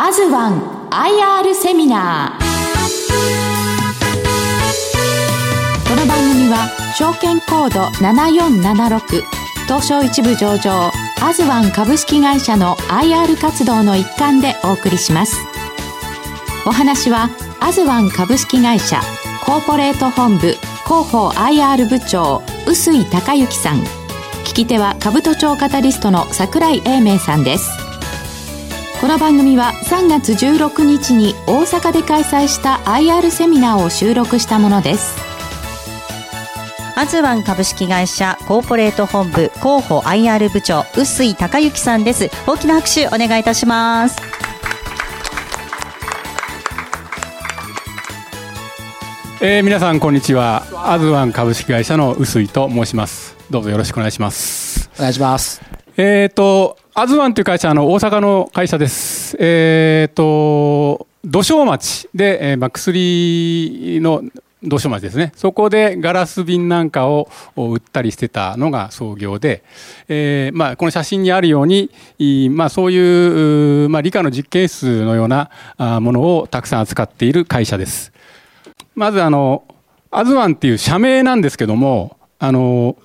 アズワン IR セミナー。この番組は証券コード7476東証一部上場アズワン株式会社の IR 活動の一環でお送りします。お話はアズワン株式会社コーポレート本部広報 IR 部長臼井孝之さん。聞き手は株都庁カタリストの櫻井英明さんです。この番組は3月16日に大阪で開催した IR セミナーを収録したものです。アズワン株式会社コーポレート本部広報 IR 部長臼井孝之さんです。大きな拍手お願いいたします。えー、皆さんこんにちは。アズワン株式会社の臼井と申します。どうぞよろしくお願いします。お願いします。えっ、ー、とアズワンという会社は大阪の会社です。えっ、ー、と土庄町で、えーまあ、薬の土庄町ですね。そこでガラス瓶なんかを売ったりしてたのが創業で、えーまあ、この写真にあるように、まあ、そういう、まあ、理科の実験室のようなものをたくさん扱っている会社です。まずあのアズワンっていう社名なんですけどもあの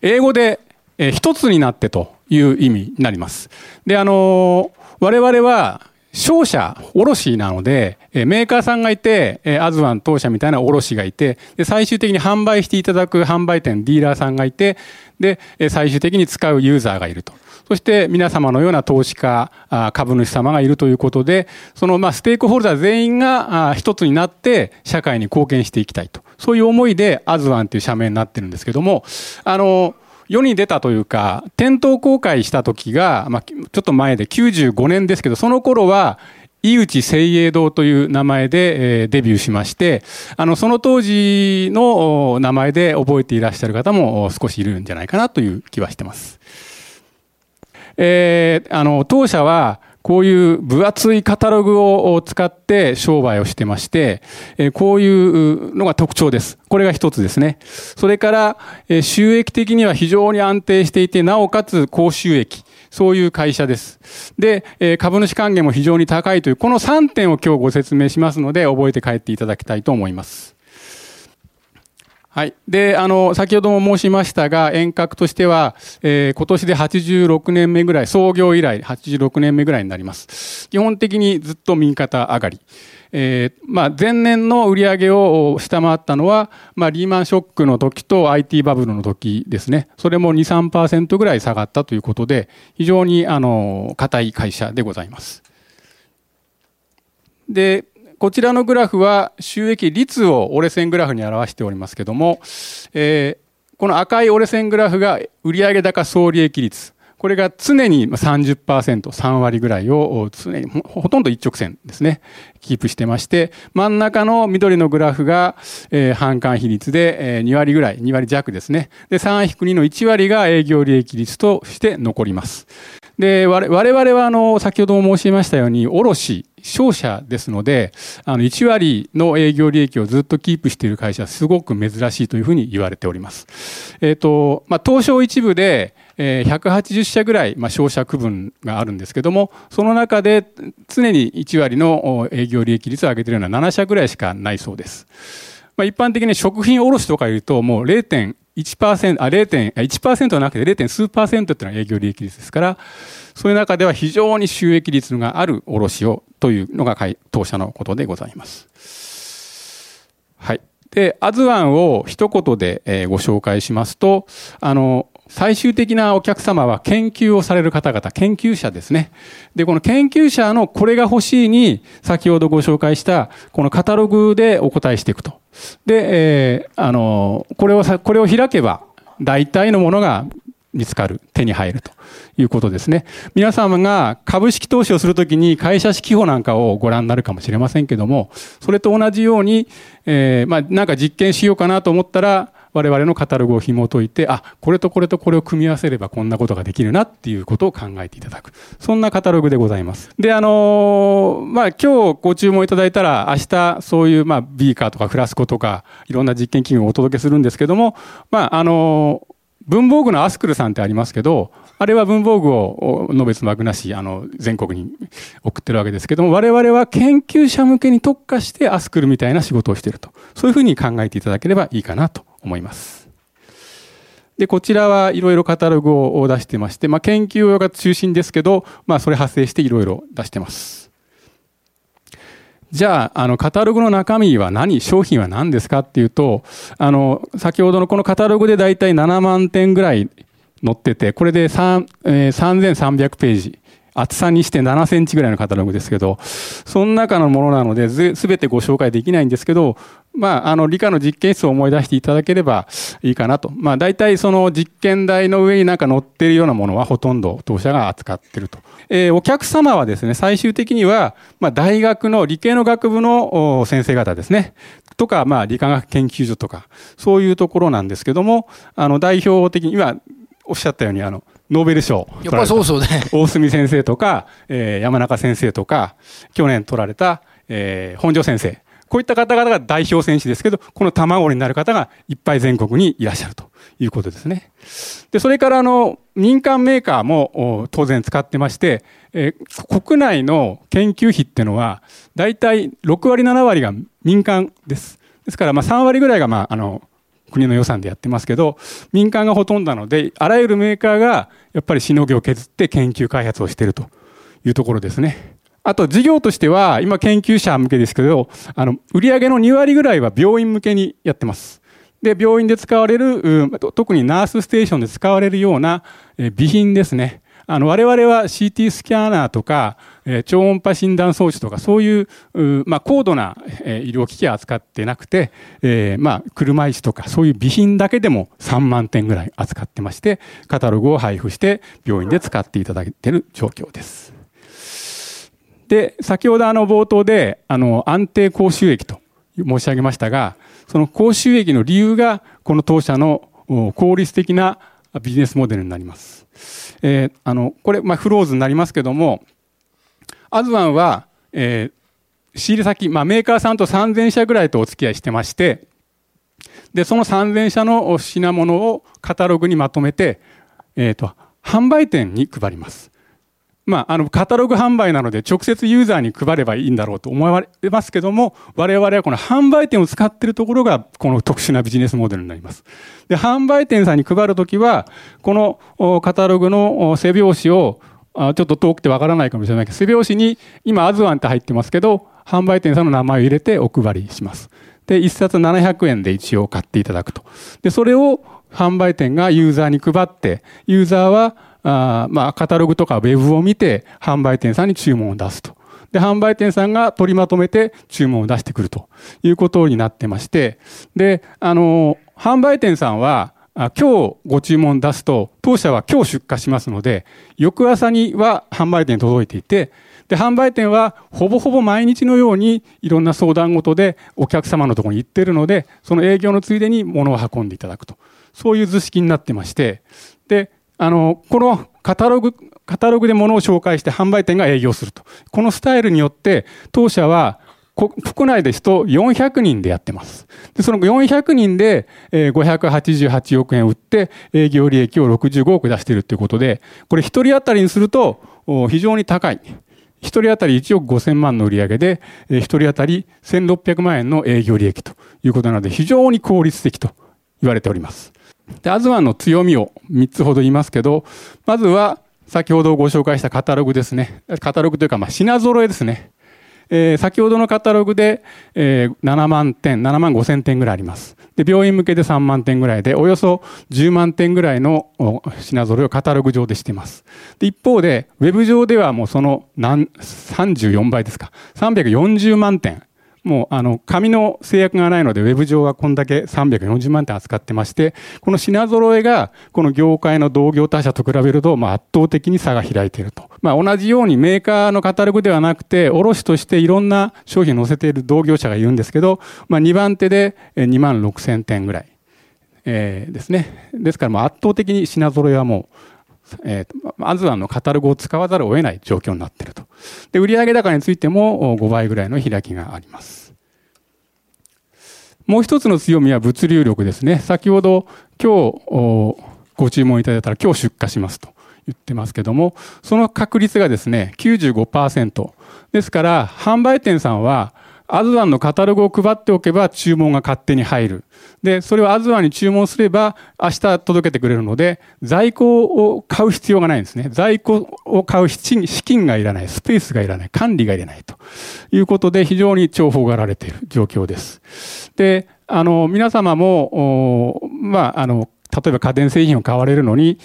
英語で「一つになって」と。いう意味になります。であの我々は商社、卸なので、メーカーさんがいて、アズワン当社みたいな卸がいて、で、最終的に販売していただく販売店、ディーラーさんがいて、で、最終的に使うユーザーがいると。そして皆様のような投資家、株主様がいるということで、そのまステークホルダー全員が一つになって社会に貢献していきたいと。そういう思いでアズワンという社名になってるんですけども、あの、世に出たというか、店頭公開した時が、まあ、ちょっと前で95年ですけど、その頃は、井内聖英堂という名前で、え、デビューしまして、あの、その当時の名前で覚えていらっしゃる方も少しいるんじゃないかなという気はしてます。えー、あの、当社は、こういう分厚いカタログを使って商売をしてまして、こういうのが特徴です。これが一つですね。それから、収益的には非常に安定していて、なおかつ高収益。そういう会社です。で、株主還元も非常に高いという、この3点を今日ご説明しますので、覚えて帰っていただきたいと思います。はい。で、あの、先ほども申しましたが、遠隔としては、えー、今年で86年目ぐらい、創業以来86年目ぐらいになります。基本的にずっと右肩上がり。えー、まあ、前年の売り上げを下回ったのは、まあ、リーマンショックの時と IT バブルの時ですね。それも2、3%ぐらい下がったということで、非常に、あの、硬い会社でございます。で、こちらのグラフは収益率を折れ線グラフに表しておりますけども、えー、この赤い折れ線グラフが売上高総利益率。これが常に30%、3割ぐらいを常にほとんど一直線ですね、キープしてまして、真ん中の緑のグラフが、えー、販管比率で、えー、2割ぐらい、2割弱ですね。で、3-2の1割が営業利益率として残ります。で、我々はあの、先ほども申しましたように、卸、商社ですので、あの、1割の営業利益をずっとキープしている会社はすごく珍しいというふうに言われております。えっ、ー、と、まあ、東証一部で、えー、180社ぐらい、まあ、商社区分があるんですけども、その中で常に1割の営業利益率を上げているような7社ぐらいしかないそうです。まあ、一般的に食品卸とかいうと、もう0.1、あ、0.1%はなくて 0. 数パーセントっていうのは営業利益率ですから、そういう中では非常に収益率がある卸をというのが当社のことでございます。はい。で、アズワンを一言でご紹介しますと、あの、最終的なお客様は研究をされる方々、研究者ですね。で、この研究者のこれが欲しいに、先ほどご紹介した、このカタログでお答えしていくと。で、えー、あの、これをさ、これを開けば、大体のものが見つかる、手に入るということですね。皆様が株式投資をするときに会社式法なんかをご覧になるかもしれませんけども、それと同じように、えー、まあ、なんか実験しようかなと思ったら、我々のカタログを紐解いて、あ、これとこれとこれを組み合わせればこんなことができるなっていうことを考えていただく。そんなカタログでございます。で、あのー、まあ、今日ご注文いただいたら、明日そういう、まあ、ビーカーとかフラスコとか、いろんな実験器具をお届けするんですけども、まあ、あのー文房具のアスクルさんってありますけど、あれは文房具をの別幕なし、あの、全国に送ってるわけですけども、我々は研究者向けに特化してアスクルみたいな仕事をしていると。そういうふうに考えていただければいいかなと思います。で、こちらはいろいろカタログを出してまして、まあ、研究用が中心ですけど、まあ、それ発生していろいろ出してます。じゃあ、あの、カタログの中身は何、商品は何ですかっていうと、あの、先ほどのこのカタログでだいたい7万点ぐらい載ってて、これで3、えー、3300ページ。厚さにして7センチぐらいのカタログですけど、その中のものなので、すべてご紹介できないんですけど、まあ、あの、理科の実験室を思い出していただければいいかなと。まあ、大体その実験台の上になんか載ってるようなものはほとんど当社が扱ってると。えー、お客様はですね、最終的には、まあ、大学の理系の学部の先生方ですね。とか、まあ、理化学研究所とか、そういうところなんですけども、あの、代表的には、おっしゃったように、あの、ノーベル賞。やっぱりそうそうね。大隅先生とか、えー、山中先生とか、去年取られた、えー、本庄先生。こういった方々が代表選手ですけど、この卵になる方がいっぱい全国にいらっしゃるということですね。で、それからあの、民間メーカーも当然使ってまして、えー、国内の研究費っていうのは、大体6割7割が民間です。ですから、まあ3割ぐらいが、まあ、あの、国の予算でやってますけど、民間がほとんどなので、あらゆるメーカーがやっぱりしのぎを削って研究開発をしているというところですね。あと事業としては、今研究者向けですけど、あの、売上の2割ぐらいは病院向けにやってます。で、病院で使われる、特にナースステーションで使われるような備品ですね。あの、我々は CT スキャナーとか、え超音波診断装置とか、そういう、まあ、高度な、え医療機器は扱ってなくて、え、まあ、車椅子とか、そういう備品だけでも3万点ぐらい扱ってまして、カタログを配布して病院で使っていただいている状況です。で、先ほどあの冒頭で、あの、安定高収益と申し上げましたが、その高収益の理由が、この当社の効率的なビジネスモデルになります。えー、あの、これ、まあ、フローズになりますけども、アズワンは、えー、仕入れ先、まあ、メーカーさんと3000社ぐらいとお付き合いしてまして、で、その3000社の品物をカタログにまとめて、えっ、ー、と、販売店に配ります。まあ、あの、カタログ販売なので直接ユーザーに配ればいいんだろうと思われますけども、我々はこの販売店を使っているところが、この特殊なビジネスモデルになります。で、販売店さんに配るときは、このカタログの背表紙を、あちょっと遠くてわからないかもしれないけど、背表紙に今、アズワンって入ってますけど、販売店さんの名前を入れてお配りします。で、一冊700円で一応買っていただくと。で、それを販売店がユーザーに配って、ユーザーはあまあ、カタログとかウェブを見て、販売店さんに注文を出すと。で、販売店さんが取りまとめて注文を出してくるということになってまして、で、あの、販売店さんは、今日ご注文出すと、当社は今日出荷しますので、翌朝には販売店に届いていて、で、販売店はほぼほぼ毎日のようにいろんな相談事でお客様のところに行ってるので、その営業のついでに物を運んでいただくと。そういう図式になってまして、で、あの、このカタログ、カタログで物を紹介して販売店が営業すると。このスタイルによって、当社は国内ですと400人でやってます。で、その400人で588億円売って営業利益を65億出しているということで、これ一人当たりにすると非常に高い。一人当たり1億5000万の売り上げで、一人当たり1600万円の営業利益ということなので、非常に効率的と言われております。で、アズワンの強みを3つほど言いますけど、まずは、先ほどご紹介したカタログですね。カタログというか、まあ、品揃えですね。えー、先ほどのカタログで、えー、7万点、7万5千点ぐらいあります。で、病院向けで3万点ぐらいで、およそ10万点ぐらいの品揃えをカタログ上でしています。で、一方で、ウェブ上ではもうその何、34倍ですか。340万点。もうあの紙の制約がないのでウェブ上はこんだけ340万点扱ってましてこの品揃えがこの業界の同業他社と比べるとま圧倒的に差が開いていると、まあ、同じようにメーカーのカタログではなくて卸としていろんな商品を載せている同業者がいるんですけど、まあ、2番手で2万6千点ぐらい、えー、ですね。ですからもう圧倒的に品揃えはもうえー、まずはのカタログを使わざるを得ない状況になっていると。で、売上高についても5倍ぐらいの開きがあります。もう一つの強みは物流力ですね。先ほど今日ご注文いただいたら今日出荷しますと言ってますけども、その確率がですね、95%。ですから、販売店さんは、アズワンのカタログを配っておけば注文が勝手に入る。で、それをアズワンに注文すれば明日届けてくれるので、在庫を買う必要がないんですね。在庫を買う資金がいらない、スペースがいらない、管理がいらないということで非常に重宝がられている状況です。で、あの、皆様も、まあ、あの、例えば家電製品を買われるのに、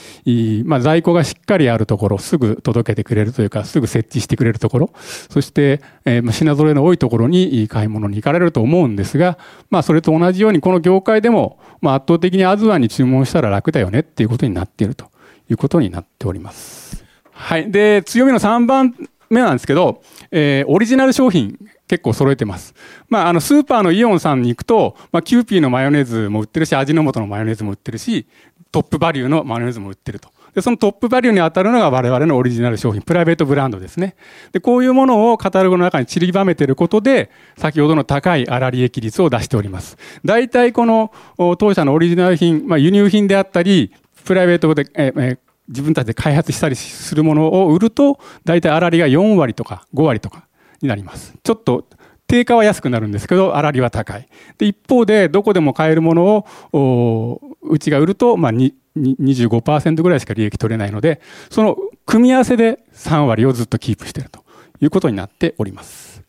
まあ、在庫がしっかりあるところ、すぐ届けてくれるというか、すぐ設置してくれるところ、そして、えー、品揃えの多いところに買い物に行かれると思うんですが、まあ、それと同じように、この業界でも、まあ、圧倒的にアズワンに注文したら楽だよねっていうことになっているということになっております。はい。で、強みの3番目なんですけど、えー、オリジナル商品結構揃えてます。まあ、あの、スーパーのイオンさんに行くと、まあ、キューピーのマヨネーズも売ってるし、味の素のマヨネーズも売ってるし、トップバリューのマヨネーズも売ってると。で、そのトップバリューに当たるのが我々のオリジナル商品、プライベートブランドですね。で、こういうものをカタログの中に散りばめていることで、先ほどの高い粗利益率を出しております。大体この当社のオリジナル品、まあ、輸入品であったり、プライベートで、ええ自分たちで開発したりするものを売ると、大体粗利が4割とか5割とかになります。ちょっと定価は安くなるんですけど、粗利は高い。で、一方で、どこでも買えるものを、うちが売ると、まあ、25%ぐらいしか利益取れないので、その組み合わせで3割をずっとキープしているということになっております。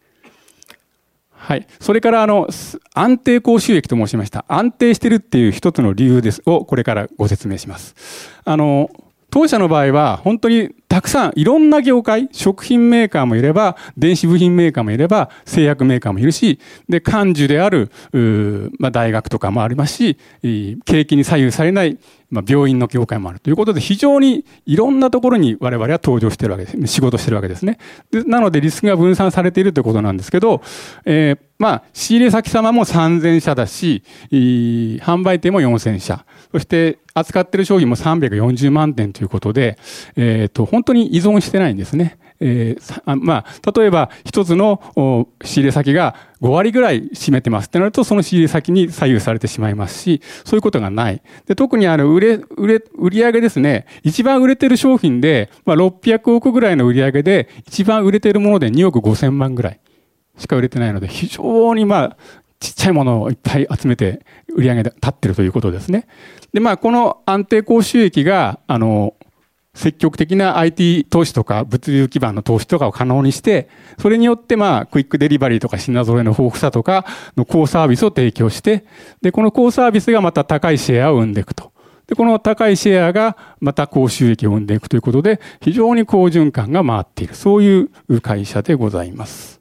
はい。それから、あの、安定高収益と申しました。安定してるっていう一つの理由です、をこれからご説明します。あの、当社の場合は本当にたくさんいろんな業界、食品メーカーもいれば、電子部品メーカーもいれば、製薬メーカーもいるし、で、幹事である、まあ、大学とかもありますし、景気に左右されない、まあ、病院の業界もあるということで、非常にいろんなところに我々は登場してるわけです。仕事してるわけですね。でなので、リスクが分散されているということなんですけど、えー、まあ、仕入れ先様も3000社だし、販売店も4000社。そして、扱ってる商品も340万点ということで、えっ、ー、と、本当に依存してないんですね。えー、まあ、例えば一つの仕入れ先が5割ぐらい占めてますってなると、その仕入れ先に左右されてしまいますし、そういうことがない。で特にあの、売れ、売れ、売上ですね、一番売れてる商品で、まあ、600億ぐらいの売り上げで、一番売れてるもので2億5千万ぐらいしか売れてないので、非常にまあ、ちっちゃいものをいっぱい集めて売り上げで立ってるということですね。で、まあ、この安定高収益が、あの、積極的な IT 投資とか物流基盤の投資とかを可能にして、それによってまあ、クイックデリバリーとか品揃えの豊富さとかの高サービスを提供して、で、この高サービスがまた高いシェアを生んでいくと。で、この高いシェアがまた高収益を生んでいくということで、非常に好循環が回っている。そういう会社でございます。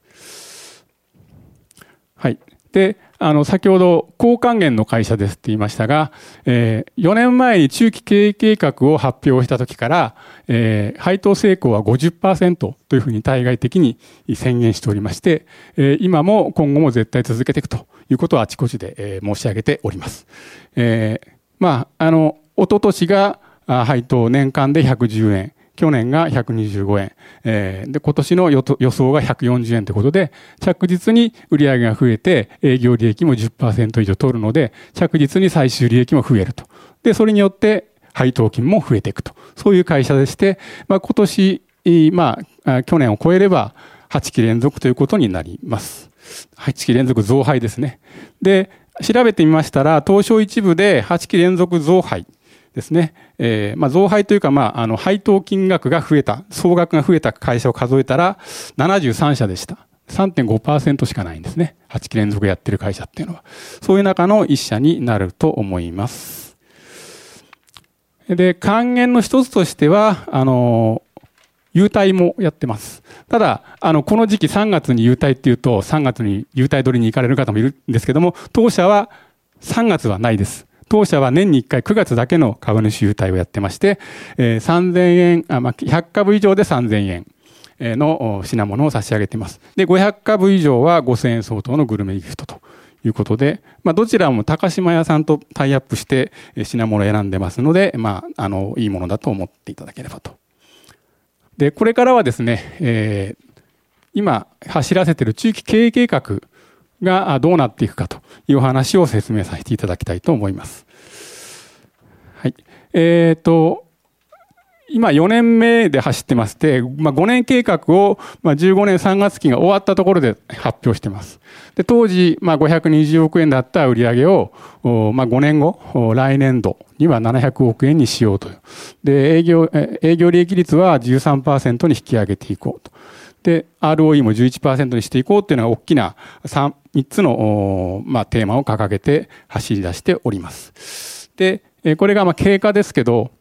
はい。で、あの、先ほど、高還元の会社ですって言いましたが、えー、4年前に中期経営計画を発表した時から、えー、配当成功は50%というふうに対外的に宣言しておりまして、えー、今も今後も絶対続けていくということをあちこちで、えー、申し上げております。えー、まあ、あの、一昨年が配当年間で110円。去年が125円、えー、で、今年の予想が140円ということで、着実に売上が増えて、営業利益も10%以上取るので、着実に最終利益も増えると。で、それによって配当金も増えていくと。そういう会社でして、まあ、今年、まあ、去年を超えれば、8期連続ということになります。8期連続増配ですね。で、調べてみましたら、東証一部で8期連続増配ですね。えー、まあ、増配というか、まあ、あの、配当金額が増えた、総額が増えた会社を数えたら、73社でした。3.5%しかないんですね。8期連続やってる会社っていうのは。そういう中の1社になると思います。で、還元の一つとしては、あの、優待もやってます。ただ、あの、この時期3月に優待っていうと、3月に優待取りに行かれる方もいるんですけども、当社は3月はないです。当社は年に1回9月だけの株主優待をやってまして、えー、3000円、あまあ、100株以上で3000円。の品物を差し上げています。で、500株以上は5000円相当のグルメギフトということで、まあ、どちらも高島屋さんとタイアップして品物を選んでますので、まあ、あの、いいものだと思っていただければと。で、これからはですね、えー、今走らせている中期経営計画がどうなっていくかという話を説明させていただきたいと思います。はい。えっ、ー、と、今4年目で走ってまして、まあ、5年計画を、まあ、15年3月期が終わったところで発表してます。で、当時、まあ、520億円だった売り上げを、まあ、5年後、来年度には700億円にしようという。で、営業、営業利益率は13%に引き上げていこうと。で、ROE も11%にしていこうっていうのが大きな 3, 3つの、まあ、テーマを掲げて走り出しております。で、これがまあ経過ですけど、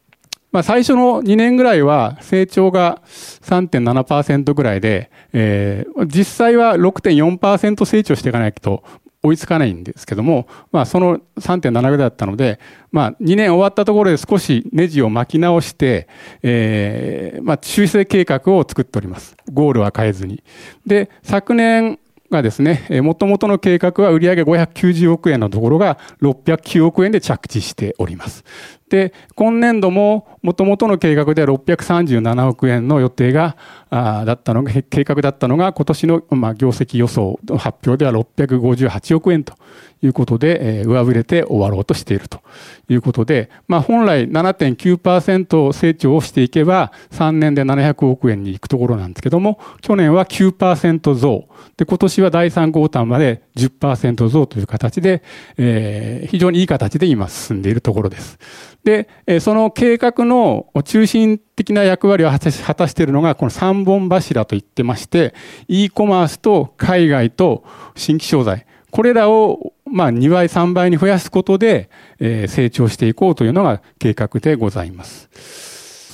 まあ、最初の2年ぐらいは成長が3.7%ぐらいで、えー、実際は6.4%成長していかないと追いつかないんですけども、まあ、その3.7ぐらいだったので、まあ、2年終わったところで少しネジを巻き直して、えー、まあ、修正計画を作っております。ゴールは変えずに。で、昨年、がですね、もともとの計画は売上590億円のところが609億円で着地しております。で、今年度も元々の計画では637億円の予定が、あだったのが、計画だったのが今年の、まあ、業績予想の発表では658億円ということで、えー、上振れて終わろうとしているということで、まあ、本来7.9%成長をしていけば3年で700億円に行くところなんですけども、去年は9%増。で、今年は第3号単まで10%増という形で、えー、非常にいい形で今進んでいるところです。で、その計画の中心的な役割を果たしているのが、この3本柱と言ってまして、e コマースと海外と新規商材。これらを、ま、2倍、3倍に増やすことで、え成長していこうというのが計画でございます。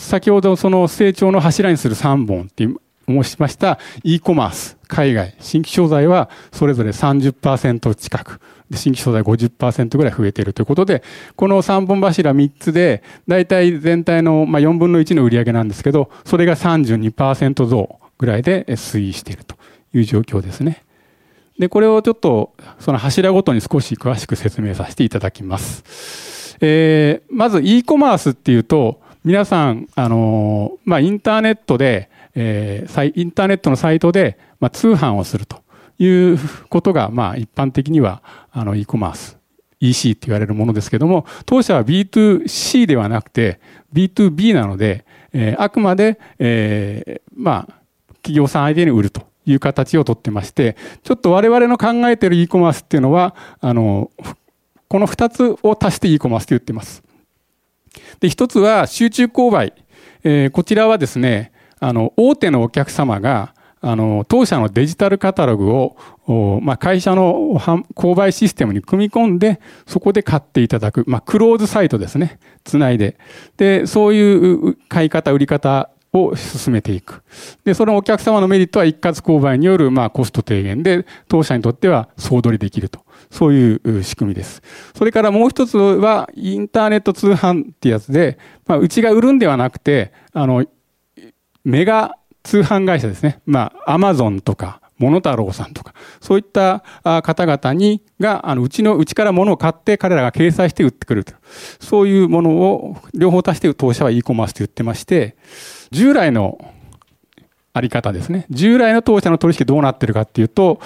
先ほどその成長の柱にする3本って申しました e コマース、海外、新規商材はそれぞれ30%近く。新規商材50%ぐらい増えているということで、この3本柱3つで、大体全体のまあ4分の1の売り上げなんですけど、それが32%増ぐらいで推移しているという状況ですね。で、これをちょっと、その柱ごとに少し詳しく説明させていただきます。えー、まず e コマースっていうと、皆さん、あのまあ、インターネットで、えー、インターネットのサイトで、まあ、通販をすると。いうことが、まあ、一般的には、あの、e コマース、EC って言われるものですけども、当社は B2C ではなくて B2B なので、えー、あくまで、えー、まあ、企業さん相手に売るという形をとってまして、ちょっと我々の考えている e コマースっていうのは、あの、この二つを足して e コマースと言ってます。で、一つは集中購買。えー、こちらはですね、あの、大手のお客様が、あの、当社のデジタルカタログを、まあ、会社の購買システムに組み込んで、そこで買っていただく、まあ、クローズサイトですね。つないで。で、そういう買い方、売り方を進めていく。で、そのお客様のメリットは一括購買による、まあ、コスト低減で、当社にとっては総取りできると。そういう仕組みです。それからもう一つは、インターネット通販ってやつで、まあ、うちが売るんではなくて、あの、メガ通販会社ですね。まあ、アマゾンとか、モノタロウさんとか、そういった方々に、が、あの、うちの、うちから物を買って彼らが掲載して売ってくると。そういうものを両方足して当社は e コマースと言ってまして、従来のあり方ですね。従来の当社の取引どうなってるかっていうと、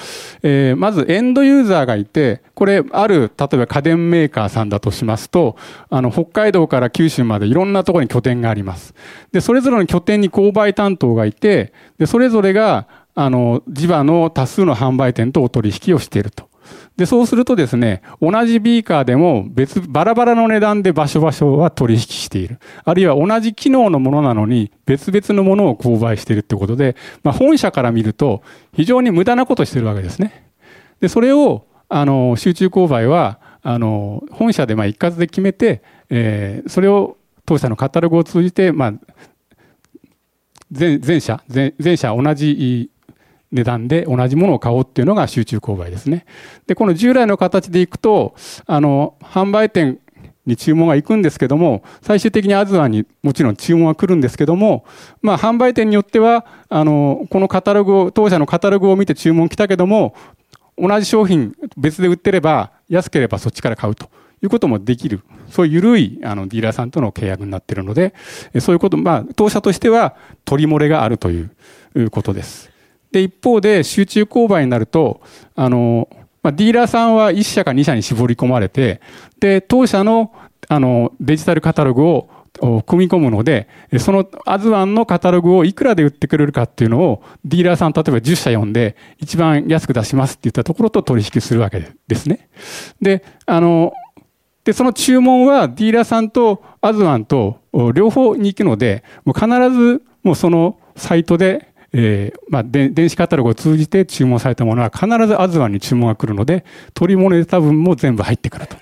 えー、まずエンドユーザーがいて、これある、例えば家電メーカーさんだとしますと、あの、北海道から九州までいろんなところに拠点があります。で、それぞれの拠点に購買担当がいて、で、それぞれが、あの、地場の多数の販売店とお取引をしていると。で、そうするとですね、同じビーカーでも別、バラバラの値段で場所場所は取引している。あるいは同じ機能のものなのに別々のものを購買しているってことで、まあ、本社から見ると非常に無駄なことしてるわけですね。で、それを、あの、集中購買は、あの、本社でまあ一括で決めて、えー、それを当社のカタログを通じて、まあ、全全社、全全社同じ値段で同じものを買おうっていうのが集中購買ですね。で、この従来の形でいくと、あの、販売店に注文が行くんですけども、最終的にアズワンにもちろん注文は来るんですけども、まあ、販売店によっては、あの、このカタログを、当社のカタログを見て注文来たけども、同じ商品別で売ってれば、安ければそっちから買うということもできる。そういう緩い、あの、ディーラーさんとの契約になっているので、そういうこと、まあ、当社としては取り漏れがあるということです。で、一方で集中購買になると、あの、まあ、ディーラーさんは1社か2社に絞り込まれて、で、当社の、あの、デジタルカタログを組み込むので、そのアズワンのカタログをいくらで売ってくれるかっていうのを、ディーラーさん、例えば10社読んで、一番安く出しますって言ったところと取引するわけですね。で、あの、で、その注文はディーラーさんとアズワンと両方に行くので、もう必ずもうそのサイトで、えー、まあ、電子カタログを通じて注文されたものは必ずアズワンに注文が来るので、取り物で多分も全部入ってくると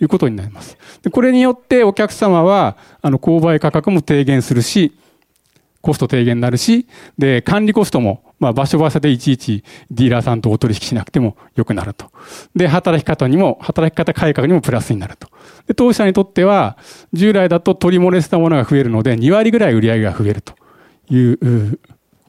いうことになります。でこれによってお客様は、あの、購買価格も低減するし、コスト低減になるし、で、管理コストもまあ、場所場所でいちいちディーラーさんとお取引しなくても良くなると。で、働き方にも、働き方改革にもプラスになると。で、当社にとっては、従来だと取り漏れしたものが増えるので、2割ぐらい売り上げが増えるという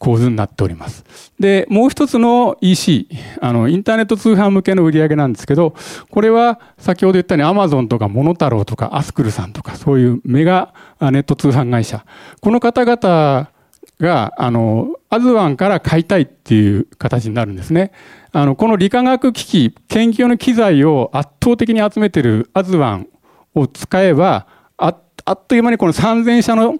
構図になっております。で、もう一つの EC、あの、インターネット通販向けの売り上げなんですけど、これは先ほど言ったように Amazon とかモノタロウとかアスクルさんとかそういうメガネット通販会社。この方々が、あの、アズワンから買いたいっていう形になるんですね。あの、この理化学機器、研究の機材を圧倒的に集めてるアズワンを使えば、ああっという間にこの3000社の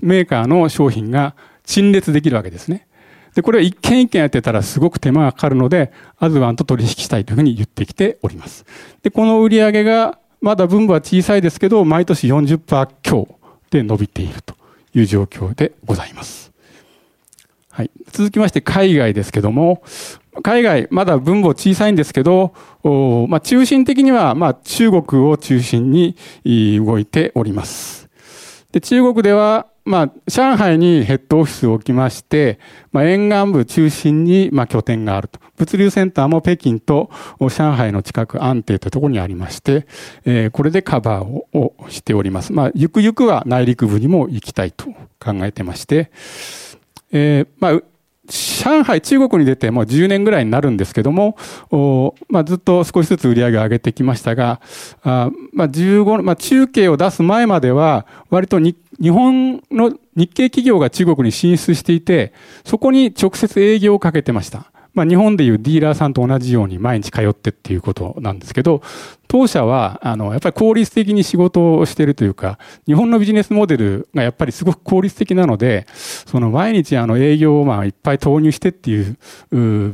メーカーの商品が陳列できるわけですね。で、これを一件一件やってたらすごく手間がかかるので、アズワンと取引したいというふうに言ってきております。で、この売り上げが、まだ分母は小さいですけど、毎年40%強で伸びているという状況でございます。はい。続きまして、海外ですけども、海外、まだ分母小さいんですけど、まあ、中心的には、まあ、中国を中心に動いております。で、中国では、まあ、上海にヘッドオフィスを置きまして、まあ、沿岸部中心に、まあ、拠点があると。物流センターも北京と上海の近く安定というところにありまして、えー、これでカバーをしております。まあ、ゆくゆくは内陸部にも行きたいと考えてまして、えー、まあ、上海、中国に出てもう10年ぐらいになるんですけども、まあ、ずっと少しずつ売り上げを上げてきましたが、あまあ、15、まあ、中継を出す前までは、割と日日本の日系企業が中国に進出していて、そこに直接営業をかけてました。まあ、日本でいうディーラーさんと同じように毎日通ってっていうことなんですけど、当社は、あの、やっぱり効率的に仕事をしているというか、日本のビジネスモデルがやっぱりすごく効率的なので、その毎日あの営業をまあいっぱい投入してっていう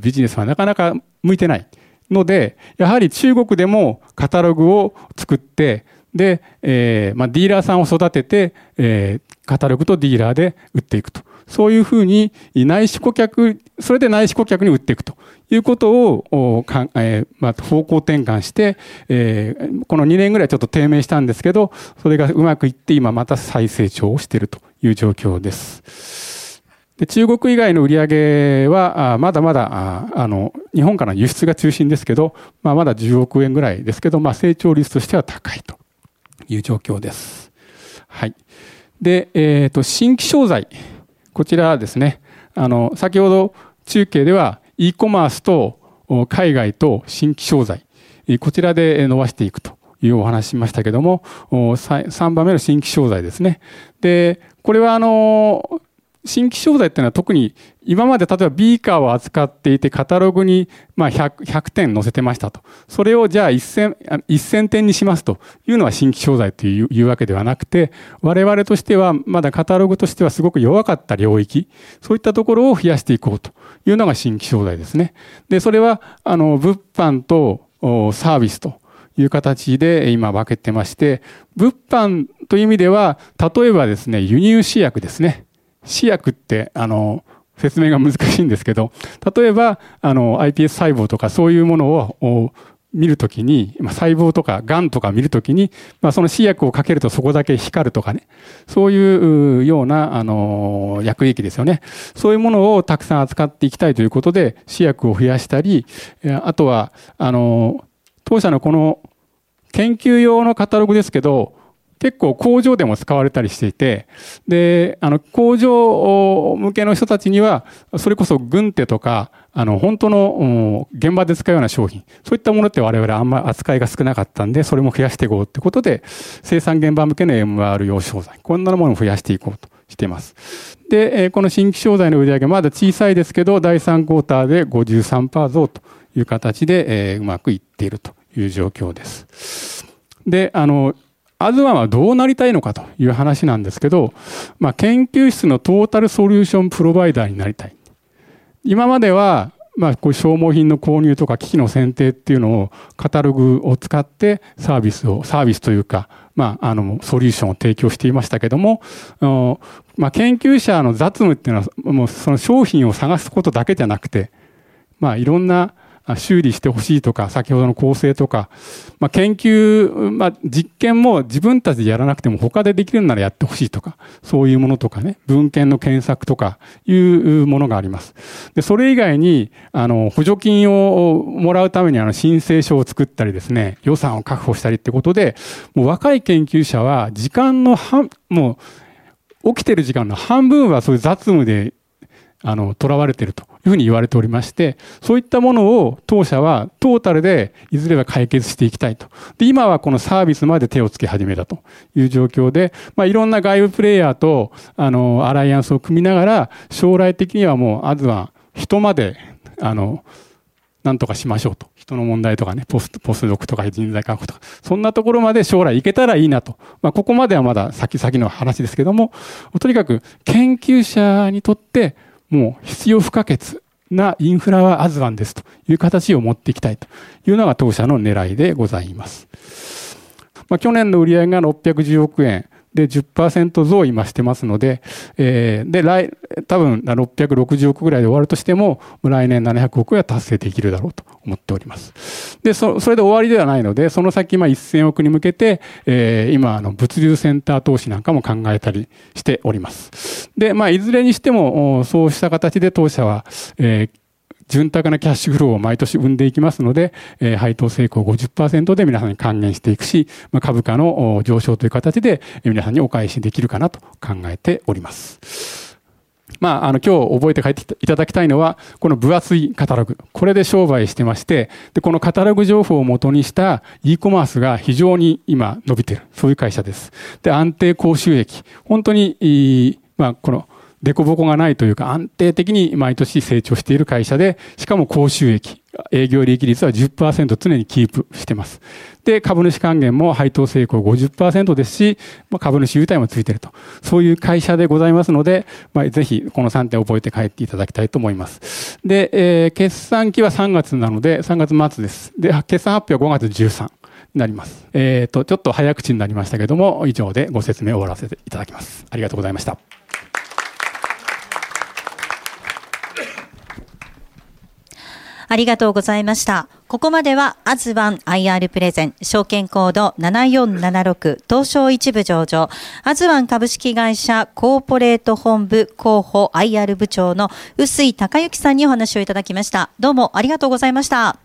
ビジネスはなかなか向いてないので、やはり中国でもカタログを作って、で、えー、まあ、ディーラーさんを育てて、えー、カタログとディーラーで売っていくと。そういうふうに内視顧客、それで内視顧客に売っていくということを、かえー、まあ、方向転換して、えー、この2年ぐらいちょっと低迷したんですけど、それがうまくいって今また再成長をしているという状況です。で中国以外の売り上げは、まだまだあ、あの、日本からの輸出が中心ですけど、まあ、まだ10億円ぐらいですけど、まあ、成長率としては高いという状況です。はい。で、えっ、ー、と、新規商材。こちらですね、あの、先ほど中継では e コマースと海外と新規商材、こちらで伸ばしていくというお話しましたけども、3番目の新規商材ですね。で、これはあの、新規商材っていうのは特に今まで例えばビーカーを扱っていてカタログにま 100, 100点載せてましたと。それをじゃあ1000 1000点にしますというのは新規商材といういうわけではなくて、我々としてはまだカタログとしてはすごく弱かった領域、そういったところを増やしていこうというのが新規商材ですね。で、それはあの物販とサービスという形で今分けてまして、物販という意味では、例えばですね、輸入試薬ですね。試薬って、あの、説明が難しいんですけど、例えば、あの、iPS 細胞とかそういうものを見るときに、細胞とか癌とか見るときに、まあ、その試薬をかけるとそこだけ光るとかね、そういうような、あの、薬液ですよね。そういうものをたくさん扱っていきたいということで、試薬を増やしたり、あとは、あの、当社のこの研究用のカタログですけど、結構工場でも使われたりしていて、で、あの、工場向けの人たちには、それこそ軍手とか、あの、本当の現場で使うような商品、そういったものって我々あんまり扱いが少なかったんで、それも増やしていこうってことで、生産現場向けの MR 用商材、こんなものを増やしていこうとしています。で、この新規商材の売り上げまだ小さいですけど、第3クォーターで53%増という形で、うまくいっているという状況です。で、あの、アズワンはどうなりたいのかという話なんですけど、まあ、研究室のトータルソリューションプロバイダーになりたい。今までは、まあ、こう消耗品の購入とか機器の選定っていうのをカタログを使ってサービスを、サービスというか、まあ、あの、ソリューションを提供していましたけども、まあ、研究者の雑務っていうのは、もうその商品を探すことだけじゃなくて、まあ、いろんな修理してほしいとか、先ほどの構成とか、まあ、研究、まあ、実験も自分たちでやらなくても他でできるならやってほしいとか、そういうものとかね、文献の検索とかいうものがあります。で、それ以外に、あの、補助金をもらうためにあの、申請書を作ったりですね、予算を確保したりってことで、もう若い研究者は時間の半、もう、起きてる時間の半分はそういう雑務であの、囚われているというふうに言われておりまして、そういったものを当社はトータルでいずれは解決していきたいと。で、今はこのサービスまで手をつけ始めたという状況で、まあ、いろんな外部プレイヤーと、あの、アライアンスを組みながら、将来的にはもう、アズは人まで、あの、なんとかしましょうと。人の問題とかね、ポスト、ポスドクとか人材確保とか、そんなところまで将来行けたらいいなと。まあ、ここまではまだ先々の話ですけども、とにかく研究者にとって、もう必要不可欠なインフラはアズワンですという形を持っていきたいというのが当社の狙いでございます。まあ、去年の売上が610億円。で、10%増今してますので、えー、で、来、多分660億ぐらいで終わるとしても、来年700億は達成できるだろうと思っております。で、そ、それで終わりではないので、その先、まあ、1000億に向けて、えー、今、あの、物流センター投資なんかも考えたりしております。で、まあ、いずれにしても、そうした形で当社は、えー、潤沢なキャッシュフローを毎年生んでいきますので、えー、配当成功50%で皆さんに還元していくし、まあ、株価の上昇という形で皆さんにお返しできるかなと考えております。まあ、あの、今日覚えて帰っていただきたいのは、この分厚いカタログ。これで商売してまして、で、このカタログ情報を元にした e コマースが非常に今伸びてる。そういう会社です。で、安定高収益。本当に、まあ、この、凸凹がないというか安定的に毎年成長している会社で、しかも高収益、営業利益率は10%常にキープしてます。で、株主還元も配当成功50%ですし、株主優待もついてると。そういう会社でございますので、まあ、ぜひこの3点覚えて帰っていただきたいと思います。で、えー、決算期は3月なので、3月末です。で、決算発表は5月13になります。えっ、ー、と、ちょっと早口になりましたけども、以上でご説明を終わらせていただきます。ありがとうございました。ありがとうございました。ここまでは、アズワン IR プレゼン、証券コード7476、東証一部上場、アズワン株式会社コーポレート本部広報 IR 部長の臼井隆之さんにお話をいただきました。どうもありがとうございました。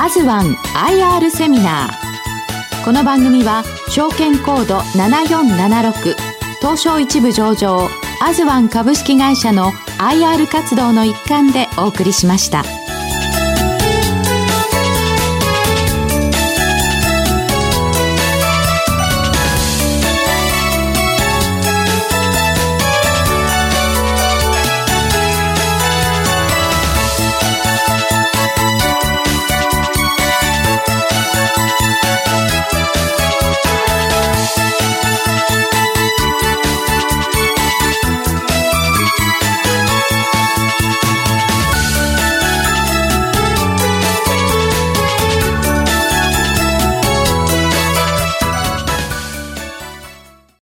アズワン IR セミナー。この番組は、証券コード7476、東証一部上場アズワン株式会社の IR 活動の一環でお送りしました。